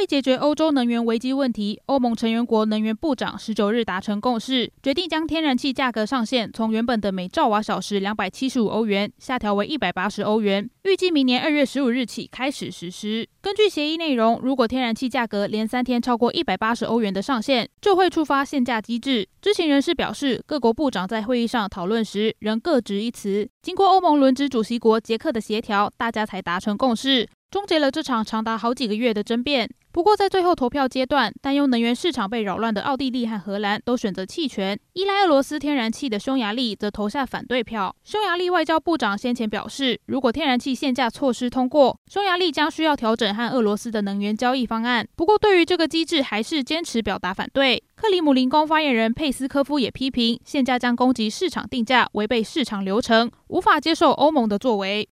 为解决欧洲能源危机问题，欧盟成员国能源部长十九日达成共识，决定将天然气价格上限从原本的每兆瓦小时两百七十五欧元下调为一百八十欧元，预计明年二月十五日起开始实施。根据协议内容，如果天然气价格连三天超过一百八十欧元的上限，就会触发限价机制。知情人士表示，各国部长在会议上讨论时仍各执一词，经过欧盟轮值主席国捷克的协调，大家才达成共识，终结了这场长达好几个月的争辩。不过，在最后投票阶段，担忧能源市场被扰乱的奥地利和荷兰都选择弃权，依赖俄罗斯天然气的匈牙利则投下反对票。匈牙利外交部长先前表示，如果天然气限价措施通过，匈牙利将需要调整和俄罗斯的能源交易方案。不过，对于这个机制，还是坚持表达反对。克里姆林宫发言人佩斯科夫也批评，限价将攻击市场定价，违背市场流程，无法接受欧盟的作为。